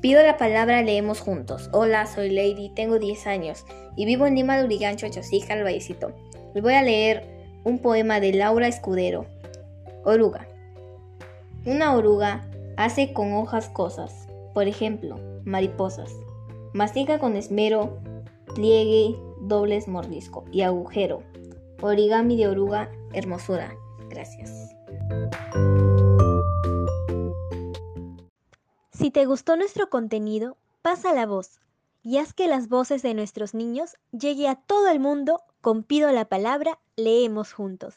Pido la palabra, leemos juntos. Hola, soy Lady, tengo 10 años y vivo en Lima, Lurigancho, Chosica, el Vallecito. Les voy a leer un poema de Laura Escudero. Oruga. Una oruga hace con hojas cosas, por ejemplo, mariposas. Mastica con esmero, pliegue, dobles mordisco y agujero. Origami de oruga, hermosura. Gracias. Si te gustó nuestro contenido, pasa la voz y haz que las voces de nuestros niños llegue a todo el mundo con Pido la Palabra, leemos juntos.